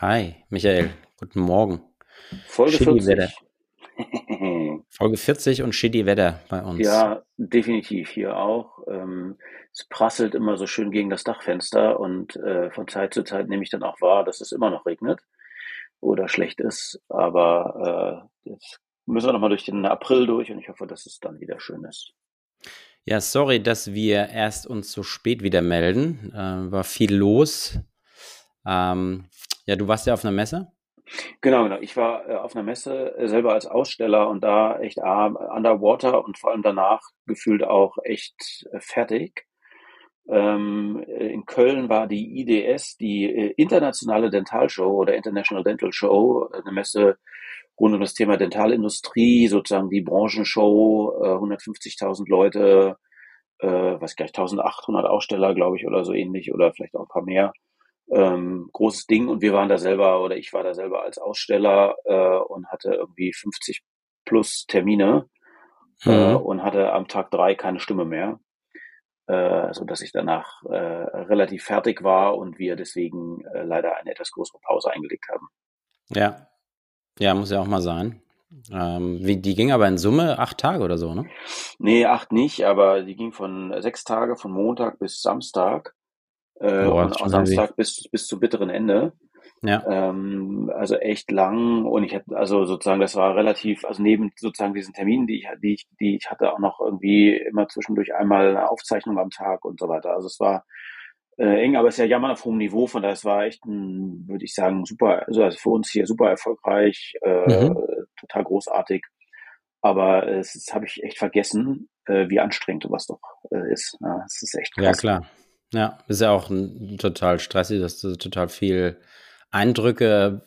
Hi, Michael, guten Morgen. Folge Shitty 40. Wetter. Folge 40 und shitty Wetter bei uns. Ja, definitiv hier auch. Ähm, es prasselt immer so schön gegen das Dachfenster und äh, von Zeit zu Zeit nehme ich dann auch wahr, dass es immer noch regnet oder schlecht ist. Aber äh, jetzt müssen wir nochmal durch den April durch und ich hoffe, dass es dann wieder schön ist. Ja, sorry, dass wir erst uns so spät wieder melden. Äh, war viel los. Ähm, ja, du warst ja auf einer Messe. Genau, genau. Ich war äh, auf einer Messe äh, selber als Aussteller und da echt ah, underwater und vor allem danach gefühlt auch echt äh, fertig. Ähm, äh, in Köln war die IDS, die äh, Internationale Dentalshow oder International Dental Show, äh, eine Messe rund um das Thema Dentalindustrie, sozusagen die Branchenshow, äh, 150.000 Leute, äh, was gleich 1800 Aussteller, glaube ich, oder so ähnlich, oder vielleicht auch ein paar mehr ähm, großes Ding und wir waren da selber oder ich war da selber als Aussteller äh, und hatte irgendwie 50 plus Termine äh, Mhm. und hatte am Tag drei keine Stimme mehr, äh, so dass ich danach äh, relativ fertig war und wir deswegen äh, leider eine etwas größere Pause eingelegt haben. Ja. Ja, muss ja auch mal sein. Ähm, wie, die ging aber in Summe acht Tage oder so, ne? Nee, acht nicht, aber die ging von sechs Tage, von Montag bis Samstag äh, Boah, und heavy. Samstag bis, bis zum bitteren Ende. Ja. Ähm, also echt lang und ich hatte also sozusagen das war relativ also neben sozusagen diesen Terminen die ich die ich die ich hatte auch noch irgendwie immer zwischendurch einmal eine Aufzeichnung am Tag und so weiter also es war äh, eng aber es ist ja jammern auf hohem Niveau von daher es war echt ein würde ich sagen super also also für uns hier super erfolgreich äh, Mhm. total großartig aber es das habe ich echt vergessen äh, wie anstrengend sowas doch äh, ist ja, es ist echt Ja, krass klar. Ja, ist ja auch total stressig, dass du total viel Eindrücke,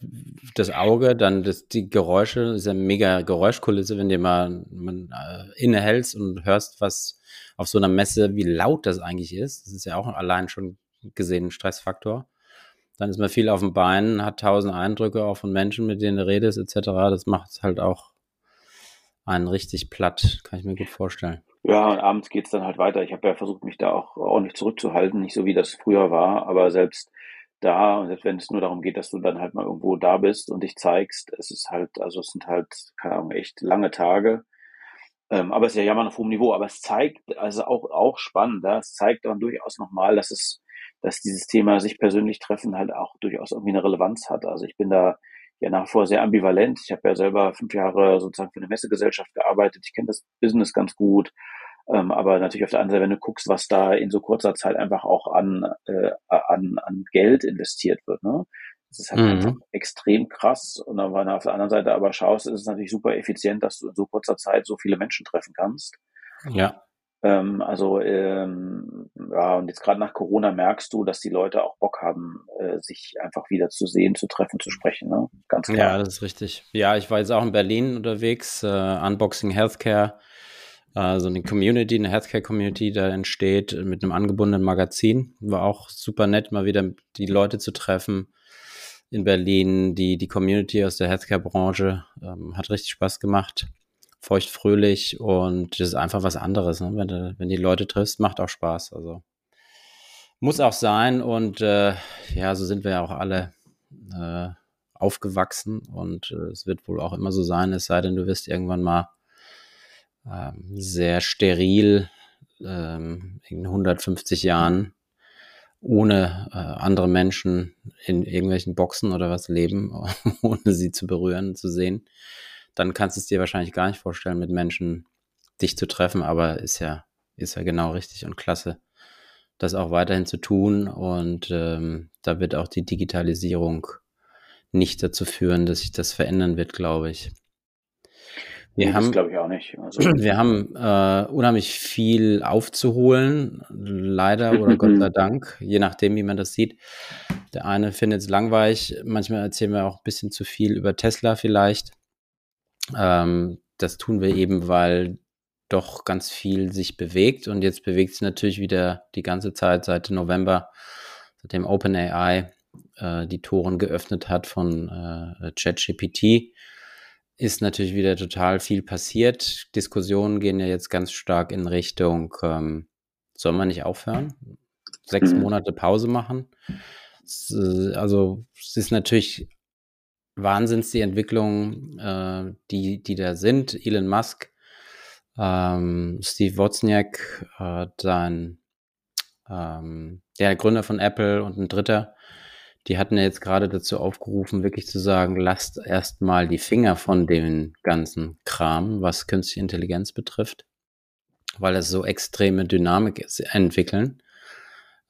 das Auge, dann das, die Geräusche, ist ja mega Geräuschkulisse, wenn du mal man, äh, innehältst und hörst, was auf so einer Messe, wie laut das eigentlich ist. Das ist ja auch allein schon gesehen ein Stressfaktor. Dann ist man viel auf dem Bein, hat tausend Eindrücke auch von Menschen, mit denen du redest, etc. Das macht halt auch einen richtig platt, kann ich mir gut vorstellen. Ja, und abends geht's dann halt weiter. Ich habe ja versucht, mich da auch ordentlich zurückzuhalten, nicht so wie das früher war, aber selbst da, und selbst wenn es nur darum geht, dass du dann halt mal irgendwo da bist und dich zeigst, es ist halt, also es sind halt, keine Ahnung, echt lange Tage. Ähm, aber es ist ja jammern auf hohem Niveau, aber es zeigt, also auch, auch spannend, ja, es zeigt dann durchaus nochmal, dass es, dass dieses Thema sich persönlich treffen halt auch durchaus irgendwie eine Relevanz hat. Also ich bin da ja nach wie vor sehr ambivalent. Ich habe ja selber fünf Jahre sozusagen für eine Messegesellschaft gearbeitet. Ich kenne das Business ganz gut. Ähm, aber natürlich auf der anderen Seite, wenn du guckst, was da in so kurzer Zeit einfach auch an, äh, an, an Geld investiert wird, ne? Das ist halt einfach Mhm. extrem krass. Und dann, wenn du auf der anderen Seite aber schaust, ist es natürlich super effizient, dass du in so kurzer Zeit so viele Menschen treffen kannst. Ja, Ähm, also ähm, ja, und jetzt gerade nach Corona merkst du, dass die Leute auch Bock haben, äh, sich einfach wieder zu sehen, zu treffen, zu sprechen. Ne? Ganz Ja, klar. das ist richtig. Ja, ich war jetzt auch in Berlin unterwegs, äh, Unboxing Healthcare, äh, so eine Community, eine Healthcare-Community, da entsteht mit einem angebundenen Magazin. War auch super nett, mal wieder die Leute zu treffen in Berlin, die, die Community aus der Healthcare-Branche. Ähm, hat richtig Spaß gemacht. Feucht, fröhlich und das ist einfach was anderes. Ne? Wenn, du, wenn die Leute triffst, macht auch Spaß. Also muss auch sein und äh, ja, so sind wir ja auch alle äh, aufgewachsen und äh, es wird wohl auch immer so sein, es sei denn, du wirst irgendwann mal ähm, sehr steril ähm, in 150 Jahren ohne äh, andere Menschen in irgendwelchen Boxen oder was leben, ohne sie zu berühren, zu sehen, dann kannst du es dir wahrscheinlich gar nicht vorstellen, mit Menschen dich zu treffen, aber ist ja, ist ja genau richtig und klasse, das auch weiterhin zu tun. Und ähm, da wird auch die Digitalisierung nicht dazu führen, dass sich das verändern wird, glaube ich. Wir Nee, haben, glaube ich auch nicht. Also, wir haben äh, unheimlich viel aufzuholen, leider oder Gott sei Dank, je nachdem, wie man das sieht. Der eine findet es langweilig. Manchmal erzählen wir auch ein bisschen zu viel über Tesla vielleicht. Ähm, das tun wir eben, weil doch ganz viel sich bewegt und jetzt bewegt es natürlich wieder die ganze Zeit seit November, seitdem OpenAI äh, die Toren geöffnet hat von äh, ChatGPT, ist natürlich wieder total viel passiert. Diskussionen gehen ja jetzt ganz stark in Richtung, ähm, soll man nicht aufhören? Sechs mhm. Monate Pause machen? Also es ist natürlich Wahnsinns die Entwicklungen, äh, die, die da sind. Elon Musk, ähm, Steve Wozniak, äh, dann ähm, der Gründer von Apple und ein Dritter, die hatten ja jetzt gerade dazu aufgerufen, wirklich zu sagen, lasst erstmal die Finger von dem ganzen Kram, was künstliche Intelligenz betrifft, weil es so extreme Dynamik ist, entwickeln.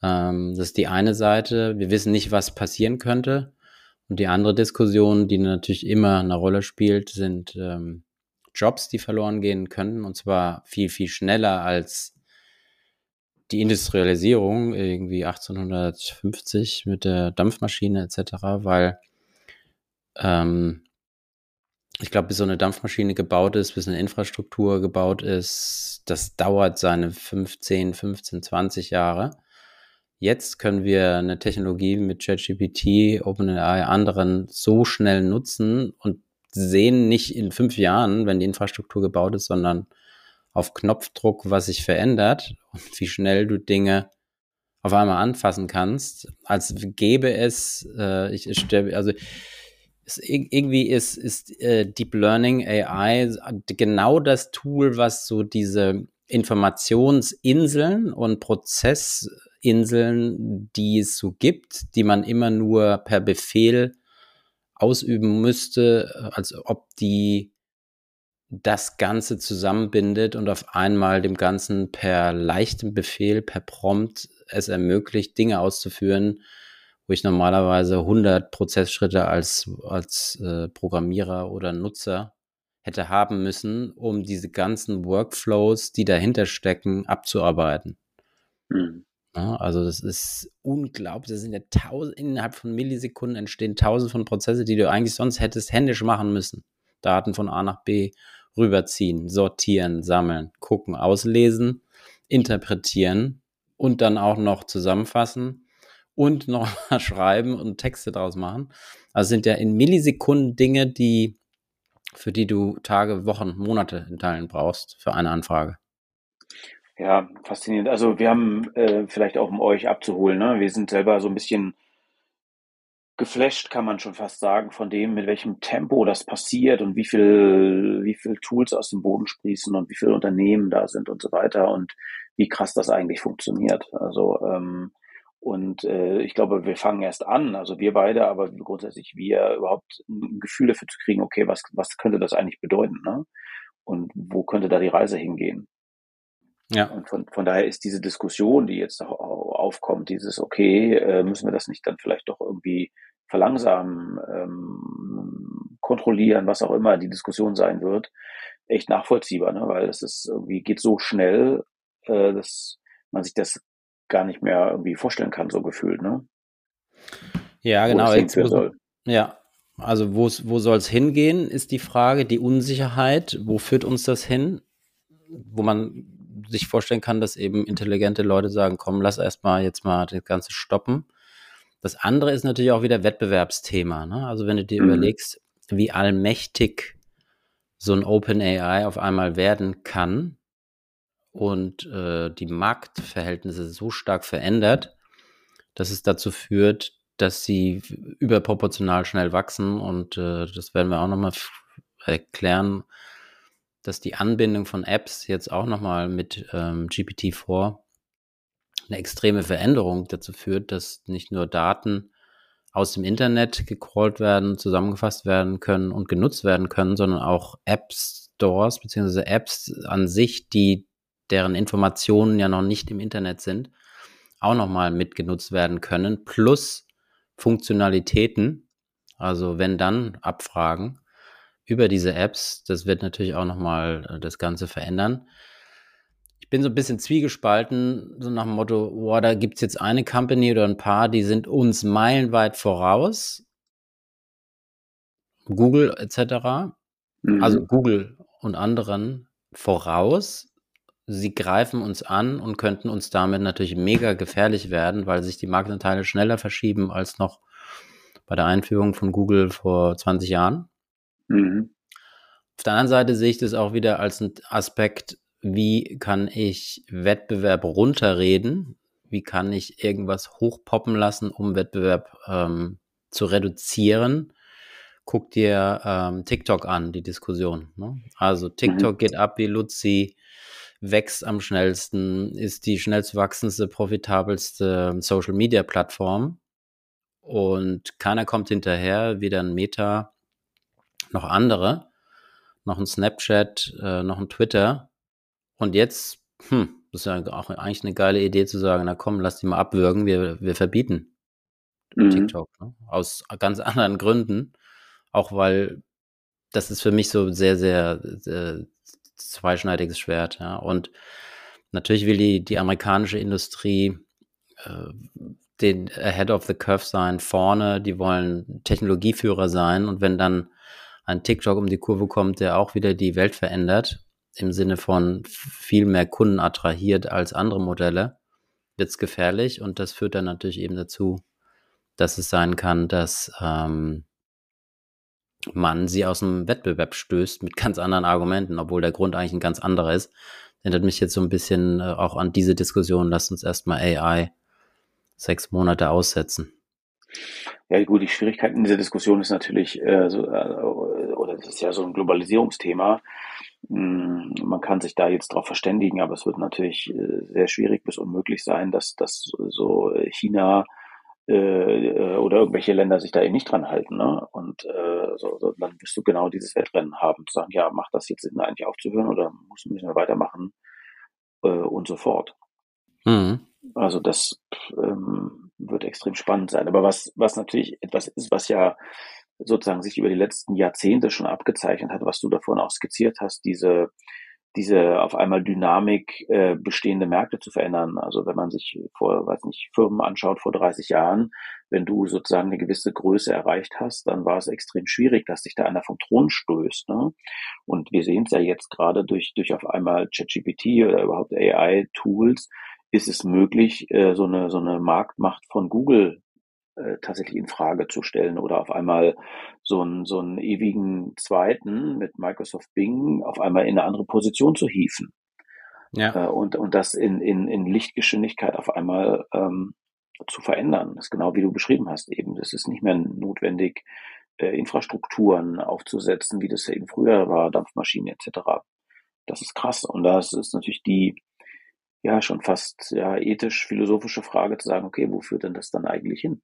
Ähm, das ist die eine Seite. Wir wissen nicht, was passieren könnte. Und die andere Diskussion, die natürlich immer eine Rolle spielt, sind ähm, Jobs, die verloren gehen können. Und zwar viel, viel schneller als die Industrialisierung irgendwie 1850 mit der Dampfmaschine etc., weil ähm, ich glaube, bis so eine Dampfmaschine gebaut ist, bis eine Infrastruktur gebaut ist, das dauert seine 15, 15, 20 Jahre. Jetzt können wir eine Technologie mit ChatGPT, OpenAI, anderen so schnell nutzen und sehen nicht in fünf Jahren, wenn die Infrastruktur gebaut ist, sondern auf Knopfdruck, was sich verändert und wie schnell du Dinge auf einmal anfassen kannst, als gäbe es, äh, ich, ich also es, irgendwie ist, ist äh, Deep Learning AI genau das Tool, was so diese Informationsinseln und Prozessinseln, die es so gibt, die man immer nur per Befehl ausüben müsste, als ob die das Ganze zusammenbindet und auf einmal dem Ganzen per leichtem Befehl, per Prompt es ermöglicht, Dinge auszuführen, wo ich normalerweise 100 Prozessschritte als, als äh, Programmierer oder Nutzer hätte haben müssen, um diese ganzen Workflows, die dahinter stecken, abzuarbeiten. Mhm. Ja, also das ist unglaublich. Das sind ja tausend, innerhalb von Millisekunden entstehen tausend von Prozesse, die du eigentlich sonst hättest händisch machen müssen. Daten von A nach B rüberziehen, sortieren, sammeln, gucken, auslesen, interpretieren und dann auch noch zusammenfassen und noch schreiben und Texte draus machen. Also sind ja in Millisekunden Dinge, die, für die du Tage, Wochen, Monate in Teilen brauchst für eine Anfrage. Ja, faszinierend. Also wir haben äh, vielleicht auch, um euch abzuholen, ne? wir sind selber so ein bisschen geflasht, kann man schon fast sagen, von dem, mit welchem Tempo das passiert und wie viel, wie viel Tools aus dem Boden sprießen und wie viele Unternehmen da sind und so weiter und wie krass das eigentlich funktioniert. Also ähm, und äh, ich glaube, wir fangen erst an, also wir beide, aber grundsätzlich wir überhaupt ein Gefühl dafür zu kriegen, okay, was, was könnte das eigentlich bedeuten, ne? Und wo könnte da die Reise hingehen? Ja. Und von, von daher ist diese Diskussion, die jetzt aufkommt, dieses, okay, äh, müssen wir das nicht dann vielleicht doch irgendwie verlangsamen, ähm, kontrollieren, was auch immer die Diskussion sein wird, echt nachvollziehbar, ne? weil es ist irgendwie geht so schnell, äh, dass man sich das gar nicht mehr irgendwie vorstellen kann, so gefühlt, ne? Ja, genau. Jetzt, wo, ja, also wo, wo soll es hingehen, ist die Frage, die Unsicherheit, wo führt uns das hin? Wo man sich vorstellen kann, dass eben intelligente Leute sagen, komm, lass erstmal jetzt mal das Ganze stoppen. Das andere ist natürlich auch wieder Wettbewerbsthema. Ne? Also wenn du dir mhm. überlegst, wie allmächtig so ein Open AI auf einmal werden kann und äh, die Marktverhältnisse so stark verändert, dass es dazu führt, dass sie überproportional schnell wachsen und äh, das werden wir auch nochmal erklären, dass die Anbindung von Apps jetzt auch nochmal mit ähm, GPT-4 eine extreme Veränderung dazu führt, dass nicht nur Daten aus dem Internet gecrawlt werden, zusammengefasst werden können und genutzt werden können, sondern auch App-Stores beziehungsweise Apps an sich, die deren Informationen ja noch nicht im Internet sind, auch nochmal mitgenutzt werden können, plus Funktionalitäten, also wenn dann Abfragen, über diese Apps. Das wird natürlich auch nochmal äh, das Ganze verändern. Ich bin so ein bisschen zwiegespalten, so nach dem Motto, boah, da gibt es jetzt eine Company oder ein paar, die sind uns meilenweit voraus. Google etc. Mhm. Also Google und anderen voraus. Sie greifen uns an und könnten uns damit natürlich mega gefährlich werden, weil sich die Marktanteile schneller verschieben als noch bei der Einführung von Google vor 20 Jahren. Mhm. Auf der anderen Seite sehe ich das auch wieder als ein Aspekt, wie kann ich Wettbewerb runterreden? Wie kann ich irgendwas hochpoppen lassen, um Wettbewerb ähm, zu reduzieren? Guck dir ähm, TikTok an, die Diskussion. Ne? Also TikTok mhm. geht ab wie Luzi, wächst am schnellsten, ist die schnellst wachsendste, profitabelste Social-Media-Plattform und keiner kommt hinterher, weder ein Meta noch andere noch ein Snapchat, äh, noch ein Twitter. Und jetzt, hm, das ist ja auch eigentlich eine geile Idee zu sagen, na komm, lass die mal abwürgen, wir, wir verbieten mhm. TikTok. Ne? Aus ganz anderen Gründen. Auch weil das ist für mich so sehr, sehr, sehr zweischneidiges Schwert. Ja? Und natürlich will die, die amerikanische Industrie äh, den Ahead of the Curve sein, vorne, die wollen Technologieführer sein. Und wenn dann ein TikTok um die Kurve kommt, der auch wieder die Welt verändert, im Sinne von viel mehr Kunden attrahiert als andere Modelle, wird es gefährlich und das führt dann natürlich eben dazu, dass es sein kann, dass ähm, man sie aus dem Wettbewerb stößt mit ganz anderen Argumenten, obwohl der Grund eigentlich ein ganz anderer ist. Erinnert mich jetzt so ein bisschen äh, auch an diese Diskussion, lasst uns erstmal AI sechs Monate aussetzen. Ja, gut, die Schwierigkeit in dieser Diskussion ist natürlich, äh, so, äh, oder das ist ja so ein Globalisierungsthema. Mm, man kann sich da jetzt drauf verständigen, aber es wird natürlich äh, sehr schwierig bis unmöglich sein, dass, dass so China äh, äh, oder irgendwelche Länder sich da eben nicht dran halten. Ne? Und äh, so, so, dann wirst du genau dieses Wettrennen haben, zu sagen, ja, macht das jetzt Sinn, eigentlich aufzuhören oder müssen wir weitermachen äh, und so fort. Mhm. Also das ähm, wird extrem spannend sein. Aber was, was natürlich etwas ist, was ja sozusagen sich über die letzten Jahrzehnte schon abgezeichnet hat, was du davon auch skizziert hast, diese, diese auf einmal Dynamik äh, bestehende Märkte zu verändern. Also wenn man sich vor, weiß nicht, Firmen anschaut vor 30 Jahren, wenn du sozusagen eine gewisse Größe erreicht hast, dann war es extrem schwierig, dass sich da einer vom Thron stößt. Ne? Und wir sehen es ja jetzt gerade durch, durch auf einmal ChatGPT oder überhaupt AI-Tools, ist es möglich, äh, so eine so eine Marktmacht von Google äh, tatsächlich in Frage zu stellen oder auf einmal so einen so einen ewigen zweiten mit Microsoft Bing auf einmal in eine andere Position zu hieven. Ja. Äh, und, und das in, in, in Lichtgeschwindigkeit auf einmal ähm, zu verändern. Das ist genau wie du beschrieben hast eben. Es ist nicht mehr notwendig, äh, Infrastrukturen aufzusetzen, wie das eben früher war, Dampfmaschinen etc. Das ist krass. Und das ist natürlich die, ja schon fast ja ethisch-philosophische Frage zu sagen, okay, wo führt denn das dann eigentlich hin?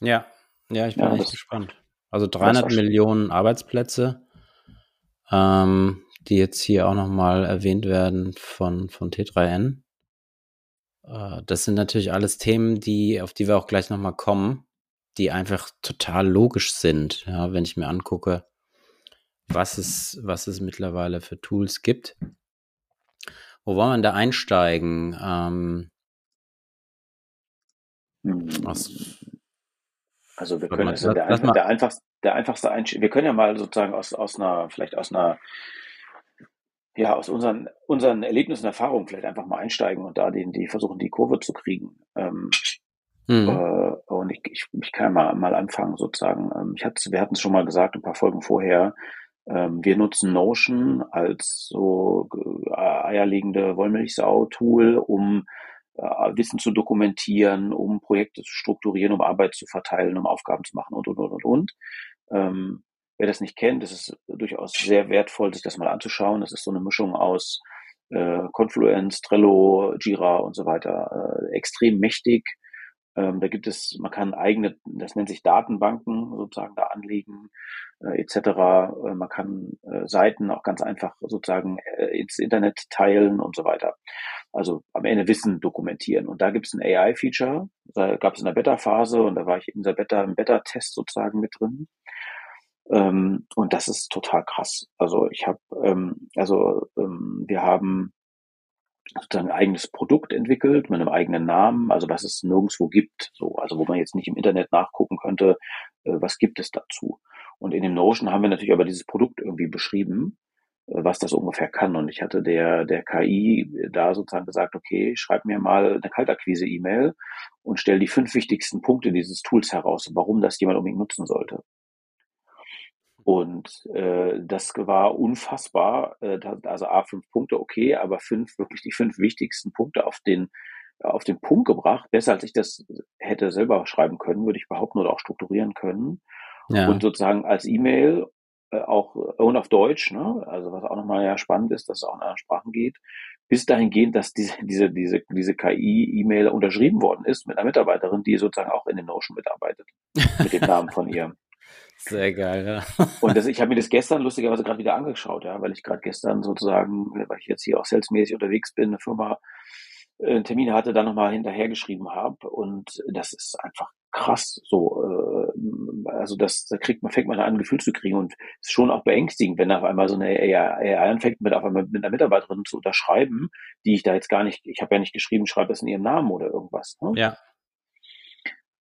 Ja, ja, ich bin ja, echt gespannt. Also 300 Millionen Arbeitsplätze, ähm, die jetzt hier auch nochmal erwähnt werden von, von T3N. Äh, das sind natürlich alles Themen, die, auf die wir auch gleich nochmal kommen, die einfach total logisch sind, ja, wenn ich mir angucke, was es, was es mittlerweile für Tools gibt. Wo wollen wir da einsteigen? Ähm, was, also wir können, also der, einfach, der einfachste, der einfachste Einstieg, wir können ja mal sozusagen aus, aus einer, vielleicht aus einer, ja, aus unseren, unseren Erlebnissen, Erfahrungen vielleicht einfach mal einsteigen und da den, die versuchen, die Kurve zu kriegen. Ähm, mhm. äh, und ich, ich, ich kann mal, mal anfangen sozusagen. Ähm, ich hatte, wir hatten es schon mal gesagt, ein paar Folgen vorher, wir nutzen Notion als so äh, eierlegende Wollmilchsau-Tool, um äh, Wissen zu dokumentieren, um Projekte zu strukturieren, um Arbeit zu verteilen, um Aufgaben zu machen und, und, und, und, und. Ähm, wer das nicht kennt, das ist durchaus sehr wertvoll, sich das mal anzuschauen. Das ist so eine Mischung aus äh, Confluence, Trello, Jira und so weiter. Äh, extrem mächtig, ähm, da gibt es, man kann eigene, das nennt sich Datenbanken sozusagen da anlegen äh, etc. Äh, man kann äh, Seiten auch ganz einfach sozusagen äh, ins Internet teilen und so weiter. Also am Ende Wissen dokumentieren. Und da gibt es ein AI-Feature, da gab es in der Beta-Phase und da war ich in der Beta, im Beta-Test sozusagen mit drin. Ähm, und das ist total krass. Also ich habe, ähm, also ähm, wir haben sozusagen ein eigenes Produkt entwickelt mit einem eigenen Namen, also was es nirgendwo gibt, so, also wo man jetzt nicht im Internet nachgucken könnte, äh, was gibt es dazu. Und in dem Notion haben wir natürlich aber dieses Produkt irgendwie beschrieben, äh, was das ungefähr kann. Und ich hatte der, der KI da sozusagen gesagt, okay, schreib mir mal eine Kaltakquise-E-Mail und stell die fünf wichtigsten Punkte dieses Tools heraus, warum das jemand unbedingt nutzen sollte. Und äh, das war unfassbar. Äh, also A, fünf Punkte, okay, aber fünf, wirklich die fünf wichtigsten Punkte auf den, auf den Punkt gebracht. Besser als ich das hätte selber schreiben können, würde ich behaupten oder auch strukturieren können. Ja. Und sozusagen als E-Mail äh, auch und auf Deutsch, ne? also was auch nochmal ja spannend ist, dass es auch in anderen Sprachen geht, bis dahin gehend, dass diese, diese, diese, diese KI-E-Mail unterschrieben worden ist mit einer Mitarbeiterin, die sozusagen auch in den Notion mitarbeitet, mit dem Namen von ihr. Sehr geil, ja. Und das, ich habe mir das gestern lustigerweise gerade wieder angeschaut, ja, weil ich gerade gestern sozusagen, weil ich jetzt hier auch salesmäßig unterwegs bin, eine Firma äh, einen Termin hatte, dann nochmal hinterhergeschrieben habe. Und das ist einfach krass. So, äh, also das, da kriegt man, fängt man an, ein Gefühl zu kriegen und ist schon auch beängstigend, wenn auf einmal so eine AI, AI anfängt, mit auf einmal mit einer Mitarbeiterin zu unterschreiben, die ich da jetzt gar nicht, ich habe ja nicht geschrieben, schreibe es in ihrem Namen oder irgendwas. Ne? Ja.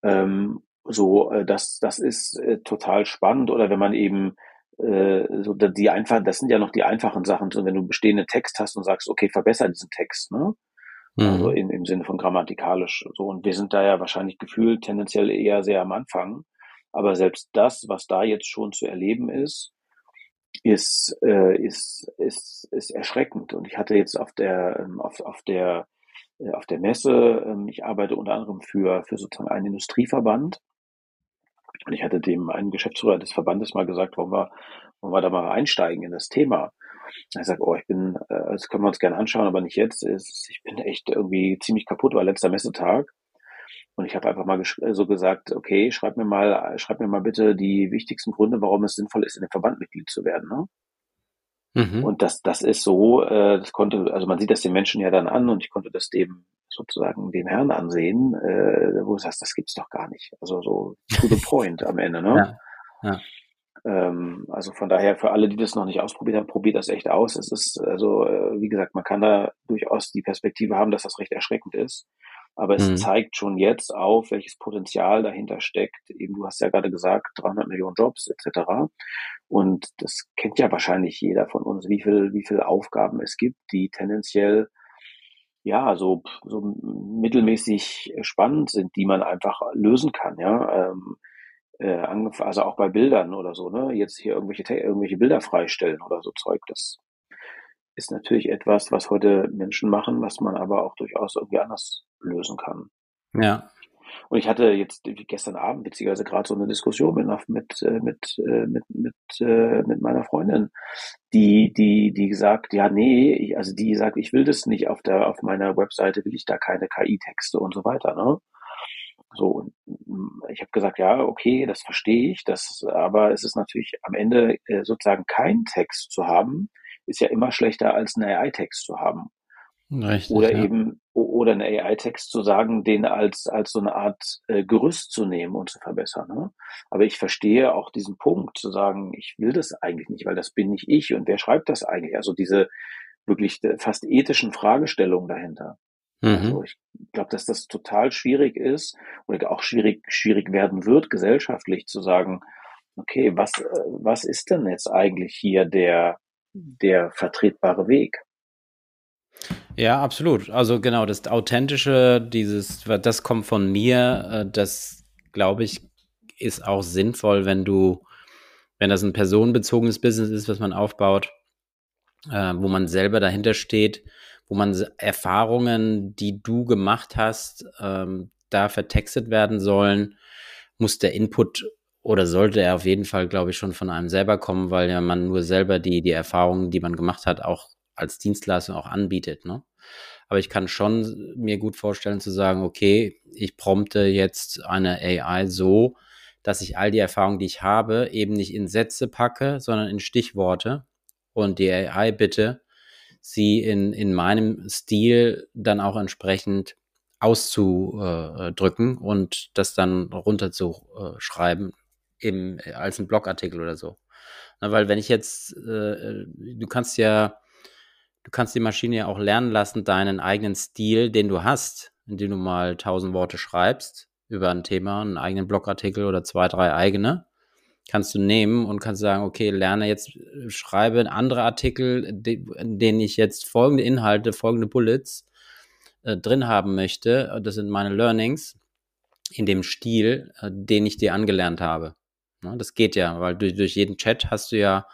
Ähm, so, äh, das, das ist äh, total spannend. Oder wenn man eben äh, so die einfach, das sind ja noch die einfachen Sachen, so wenn du bestehenden Text hast und sagst, okay, verbessere diesen Text, ne? Also mhm. Also in, im Sinne von grammatikalisch. So, und wir sind da ja wahrscheinlich gefühlt tendenziell eher sehr am Anfang. Aber selbst das, was da jetzt schon zu erleben ist, ist, äh, ist, ist, ist erschreckend. Und ich hatte jetzt auf der, ähm, auf, auf der, äh, auf der Messe, ähm, ich arbeite unter anderem für, für sozusagen einen Industrieverband und ich hatte dem einen Geschäftsführer des Verbandes mal gesagt, wollen wir, wollen wir da mal einsteigen in das Thema. Er sagt, oh, ich bin, äh, das können wir uns gerne anschauen, aber nicht jetzt. Ich bin echt irgendwie ziemlich kaputt, war letzter Messetag. Und ich habe einfach mal so gesagt, okay, schreib mir mal, schreib mir mal bitte die wichtigsten Gründe, warum es sinnvoll ist, in dem Verband Mitglied zu werden. Ne? Mhm. Und das, das ist so, äh, das konnte, also man sieht das den Menschen ja dann an und ich konnte das dem sozusagen dem Herrn ansehen, äh, wo du sagst, das gibt's doch gar nicht. Also so to the point am Ende, ne? Ja. ja. Ähm, also von daher für alle, die das noch nicht ausprobiert haben, probiert das echt aus. Es ist also, äh, wie gesagt, man kann da durchaus die Perspektive haben, dass das recht erschreckend ist. Aber es mhm. zeigt schon jetzt auf, welches Potenzial dahinter steckt. Eben, du hast ja gerade gesagt, 300 Millionen Jobs etc. Und das kennt ja wahrscheinlich jeder von uns, wie viel, wie viel Aufgaben es gibt, die tendenziell ja so so mittelmäßig spannend sind, die man einfach lösen kann. Ja, ähm, äh, also auch bei Bildern oder so. Ne, jetzt hier irgendwelche irgendwelche Bilder freistellen oder so Zeug. Das ist natürlich etwas, was heute Menschen machen, was man aber auch durchaus irgendwie anders lösen kann. Ja. Und ich hatte jetzt gestern Abend witzigerweise gerade so eine Diskussion mit mit äh, mit äh, mit mit, äh, mit meiner Freundin, die die die gesagt, ja nee, ich, also die sagt, ich will das nicht auf der auf meiner Webseite will ich da keine KI-Texte und so weiter, ne? So, mm, ich habe gesagt, ja, okay, das verstehe ich, das, aber es ist natürlich am Ende äh, sozusagen kein Text zu haben, ist ja immer schlechter als einen AI-Text zu haben. Richtig, oder ja. eben oder einen AI-Text zu sagen, den als als so eine Art äh, Gerüst zu nehmen und zu verbessern. Ne? Aber ich verstehe auch diesen Punkt zu sagen, ich will das eigentlich nicht, weil das bin nicht ich und wer schreibt das eigentlich? Also diese wirklich äh, fast ethischen Fragestellungen dahinter. Mhm. Also ich glaube, dass das total schwierig ist oder auch schwierig schwierig werden wird gesellschaftlich zu sagen, okay, was äh, was ist denn jetzt eigentlich hier der der vertretbare Weg? Ja, absolut. Also genau, das Authentische, dieses, das kommt von mir, äh, das glaube ich, ist auch sinnvoll, wenn du, wenn das ein personenbezogenes Business ist, was man aufbaut, äh, wo man selber dahinter steht, wo man Erfahrungen, die du gemacht hast, ähm, da vertextet werden sollen, muss der Input oder sollte er auf jeden Fall, glaube ich, schon von einem selber kommen, weil ja man nur selber die, die Erfahrungen, die man gemacht hat, auch als Dienstleistung auch anbietet. Ne? Aber ich kann schon mir gut vorstellen zu sagen, okay, ich prompte jetzt eine AI so, dass ich all die Erfahrungen, die ich habe, eben nicht in Sätze packe, sondern in Stichworte und die AI bitte, sie in, in meinem Stil dann auch entsprechend auszudrücken und das dann runterzuschreiben im, als ein Blogartikel oder so. Na, weil wenn ich jetzt, äh, du kannst ja du kannst die Maschine ja auch lernen lassen, deinen eigenen Stil, den du hast, indem du mal tausend Worte schreibst über ein Thema, einen eigenen Blogartikel oder zwei, drei eigene, kannst du nehmen und kannst sagen, okay, lerne jetzt, schreibe andere Artikel, in denen ich jetzt folgende Inhalte, folgende Bullets äh, drin haben möchte. Das sind meine Learnings in dem Stil, äh, den ich dir angelernt habe. Ne, das geht ja, weil durch, durch jeden Chat hast du ja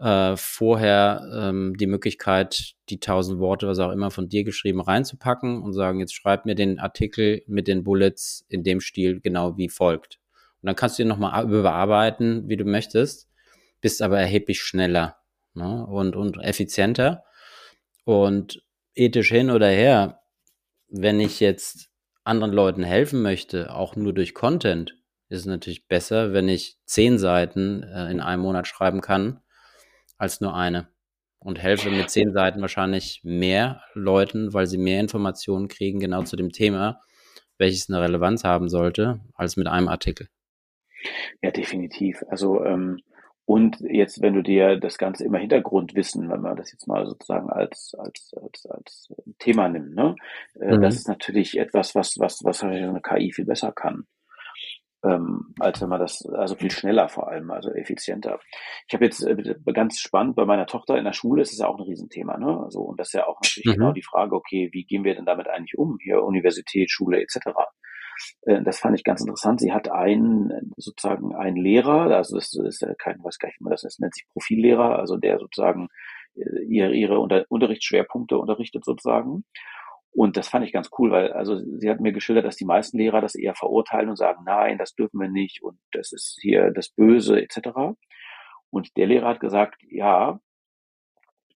äh, vorher ähm, die Möglichkeit, die tausend Worte, was auch immer von dir geschrieben, reinzupacken und sagen, jetzt schreib mir den Artikel mit den Bullets in dem Stil genau wie folgt. Und dann kannst du ihn nochmal überarbeiten, wie du möchtest, bist aber erheblich schneller ne? und, und effizienter. Und ethisch hin oder her, wenn ich jetzt anderen Leuten helfen möchte, auch nur durch Content, ist es natürlich besser, wenn ich zehn Seiten äh, in einem Monat schreiben kann, als nur eine. Und helfe mit zehn Seiten wahrscheinlich mehr Leuten, weil sie mehr Informationen kriegen, genau zu dem Thema, welches eine Relevanz haben sollte, als mit einem Artikel. Ja, definitiv. Also ähm, und jetzt, wenn du dir das Ganze immer Hintergrundwissen, wenn man das jetzt mal sozusagen als als als, als Thema nimmt, ne, äh, mhm. das ist natürlich etwas, was was was eine KI viel besser kann ähm, als wenn man das, also viel schneller vor allem, also effizienter. Ich habe jetzt äh, ganz spannend bei meiner Tochter in der Schule, ist es ja auch ein Riesenthema, ne? Also, und das ist ja auch natürlich mhm. genau die Frage, okay, wie gehen wir denn damit eigentlich um? Hier Universität, Schule etc. Äh, das fand ich ganz interessant. Sie hat einen, sozusagen einen Lehrer, also das ist ja kein, weiß gar nicht, wie man das ist, nennt sich Profillehrer, also der sozusagen äh, ihre, ihre Unter Unterrichtsschwerpunkte unterrichtet sozusagen. Und das fand ich ganz cool, weil also sie hat mir geschildert, dass die meisten Lehrer das eher verurteilen und sagen, nein, das dürfen wir nicht und das ist hier das Böse etc. Und der Lehrer hat gesagt, ja,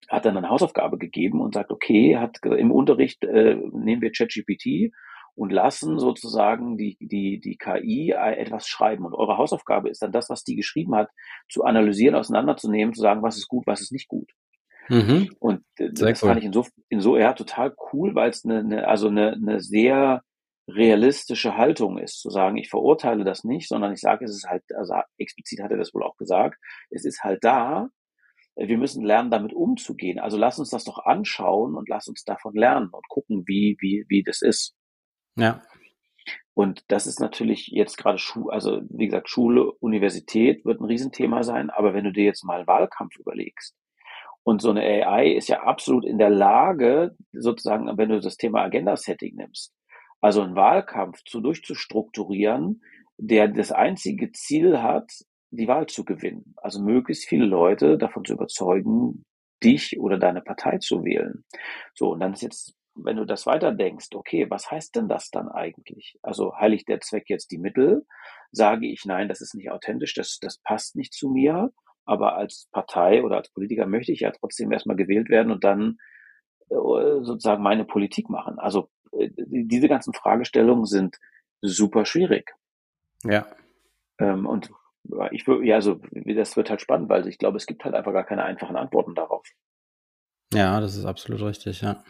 hat dann eine Hausaufgabe gegeben und sagt, okay, hat im Unterricht äh, nehmen wir ChatGPT und lassen sozusagen die, die, die KI etwas schreiben. Und eure Hausaufgabe ist dann das, was die geschrieben hat, zu analysieren, auseinanderzunehmen, zu sagen, was ist gut, was ist nicht gut. Mhm. Und äh, sehr das cool. fand ich in so, in so ja total cool, weil es eine, eine, also eine, eine sehr realistische Haltung ist, zu sagen, ich verurteile das nicht, sondern ich sage, es ist halt, also explizit hat er das wohl auch gesagt, es ist halt da, wir müssen lernen, damit umzugehen. Also lass uns das doch anschauen und lass uns davon lernen und gucken, wie, wie, wie das ist. Ja. Und das ist natürlich jetzt gerade Schule, also wie gesagt, Schule, Universität wird ein Riesenthema sein, aber wenn du dir jetzt mal Wahlkampf überlegst, und so eine AI ist ja absolut in der Lage, sozusagen, wenn du das Thema Agenda-Setting nimmst, also einen Wahlkampf zu durchzustrukturieren, der das einzige Ziel hat, die Wahl zu gewinnen. Also möglichst viele Leute davon zu überzeugen, dich oder deine Partei zu wählen. So, und dann ist jetzt, wenn du das weiter denkst, okay, was heißt denn das dann eigentlich? Also heiligt der Zweck jetzt die Mittel? Sage ich, nein, das ist nicht authentisch, das, das passt nicht zu mir. Aber als Partei oder als Politiker möchte ich ja trotzdem erstmal gewählt werden und dann äh, sozusagen meine Politik machen. Also äh, diese ganzen Fragestellungen sind super schwierig. Ja. Ähm, und ich würde, ja, also das wird halt spannend, weil ich glaube, es gibt halt einfach gar keine einfachen Antworten darauf. Ja, das ist absolut richtig, ja.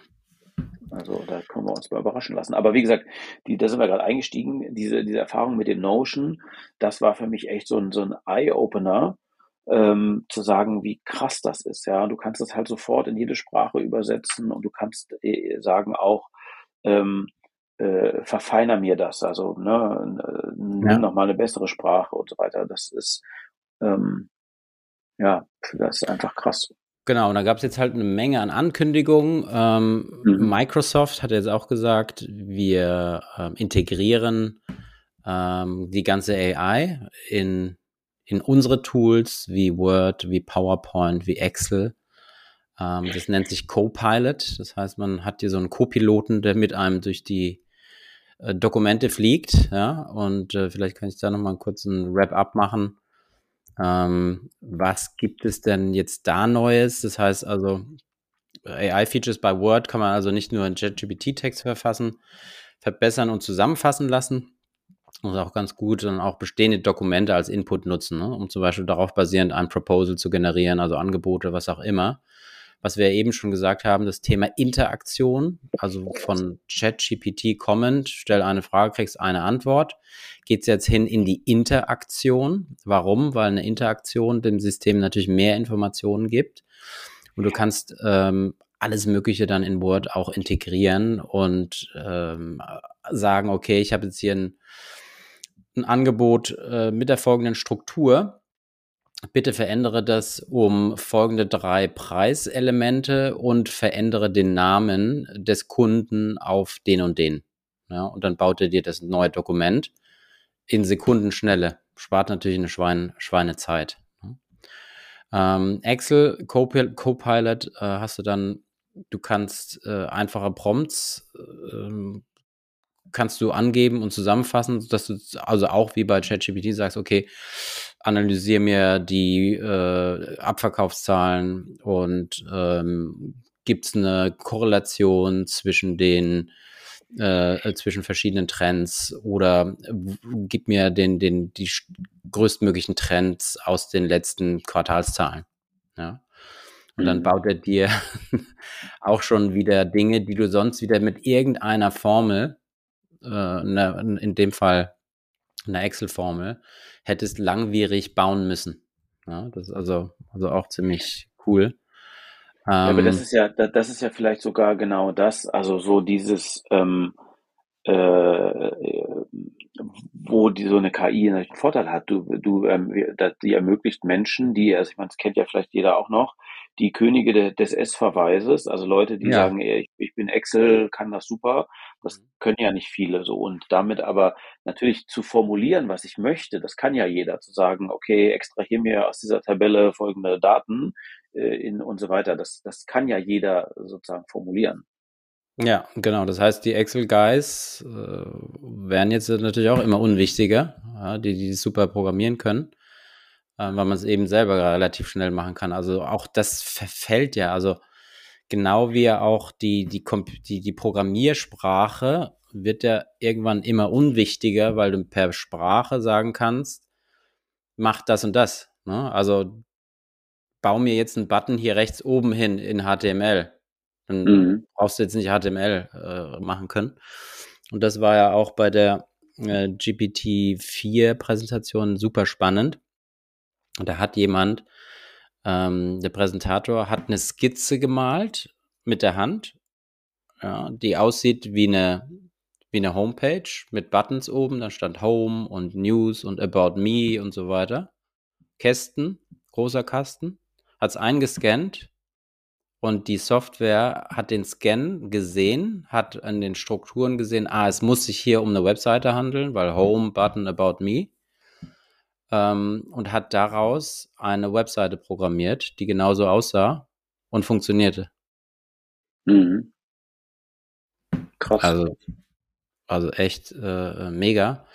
Also da können wir uns mal überraschen lassen. Aber wie gesagt, die, da sind wir gerade eingestiegen. Diese, diese Erfahrung mit dem Notion, das war für mich echt so ein, so ein Eye-Opener, ähm, zu sagen, wie krass das ist. Ja, du kannst das halt sofort in jede Sprache übersetzen und du kannst äh, sagen auch, ähm, äh, verfeiner mir das, also ne, nimm ja. noch mal eine bessere Sprache und so weiter. Das ist ähm, ja, das ist einfach krass. Genau, und da gab es jetzt halt eine Menge an Ankündigungen. Ähm, mhm. Microsoft hat jetzt auch gesagt, wir ähm, integrieren ähm, die ganze AI in in unsere Tools wie Word, wie PowerPoint, wie Excel. Ähm, das nennt sich Copilot. Das heißt, man hat hier so einen Co-Piloten, der mit einem durch die äh, Dokumente fliegt. Ja, und äh, vielleicht kann ich da nochmal einen kurzen Wrap-up machen. Ähm, was gibt es denn jetzt da Neues? Das heißt also, AI-Features bei Word kann man also nicht nur in ChatGPT-Text verfassen, verbessern und zusammenfassen lassen, und auch ganz gut dann auch bestehende Dokumente als Input nutzen, ne? um zum Beispiel darauf basierend ein Proposal zu generieren, also Angebote, was auch immer. Was wir eben schon gesagt haben, das Thema Interaktion, also von ChatGPT Comment, stell eine Frage, kriegst eine Antwort, geht es jetzt hin in die Interaktion. Warum? Weil eine Interaktion dem System natürlich mehr Informationen gibt. Und du kannst ähm, alles Mögliche dann in Word auch integrieren und ähm, sagen, okay, ich habe jetzt hier ein, ein Angebot äh, mit der folgenden Struktur. Bitte verändere das um folgende drei Preiselemente und verändere den Namen des Kunden auf den und den. Ja, und dann baut er dir das neue Dokument in Sekundenschnelle. Spart natürlich eine Schwein, Schweinezeit. Ähm, Excel, Copilot äh, hast du dann, du kannst äh, einfache Prompts äh, kannst du angeben und zusammenfassen, dass du also auch wie bei ChatGPT sagst, okay, analysiere mir die äh, Abverkaufszahlen und ähm, gibt es eine Korrelation zwischen den äh, zwischen verschiedenen Trends oder gib mir den, den, die größtmöglichen Trends aus den letzten Quartalszahlen. Ja. Und dann mhm. baut er dir auch schon wieder Dinge, die du sonst wieder mit irgendeiner Formel, äh, ne, in dem Fall eine Excel-Formel, hättest langwierig bauen müssen. Ja, das ist also, also auch ziemlich cool. Ja, aber das ähm. ist ja, das ist ja vielleicht sogar genau das, also so dieses, ähm, äh, wo die so eine KI einen Vorteil hat. Du, du, ähm, die ermöglicht Menschen, die, also ich meine, das kennt ja vielleicht jeder auch noch, die Könige de, des S-Verweises, also Leute, die ja. sagen, ich, ich bin Excel, kann das super, das mhm. können ja nicht viele so. Und damit aber natürlich zu formulieren, was ich möchte, das kann ja jeder, zu sagen, okay, extrahier mir aus dieser Tabelle folgende Daten äh, in und so weiter. Das, das kann ja jeder sozusagen formulieren. Ja, genau. Das heißt, die Excel-Guys äh, werden jetzt natürlich auch immer unwichtiger, ja, die, die super programmieren können, äh, weil man es eben selber relativ schnell machen kann. Also auch das verfällt ja. Also genau wie auch die, die, die, die Programmiersprache wird ja irgendwann immer unwichtiger, weil du per Sprache sagen kannst, mach das und das. Ne? Also bau mir jetzt einen Button hier rechts oben hin in HTML. Dann mhm. brauchst du jetzt nicht HTML äh, machen können. Und das war ja auch bei der äh, GPT-4-Präsentation super spannend. Und da hat jemand, ähm, der Präsentator, hat eine Skizze gemalt mit der Hand, ja, die aussieht wie eine, wie eine Homepage mit Buttons oben. Da stand Home und News und About Me und so weiter. Kästen, großer Kasten, hat es eingescannt und die Software hat den Scan gesehen, hat an den Strukturen gesehen, ah, es muss sich hier um eine Webseite handeln, weil Home, Button, About Me. Ähm, und hat daraus eine Webseite programmiert, die genauso aussah und funktionierte. Mhm. Krass. Also, also echt äh, mega.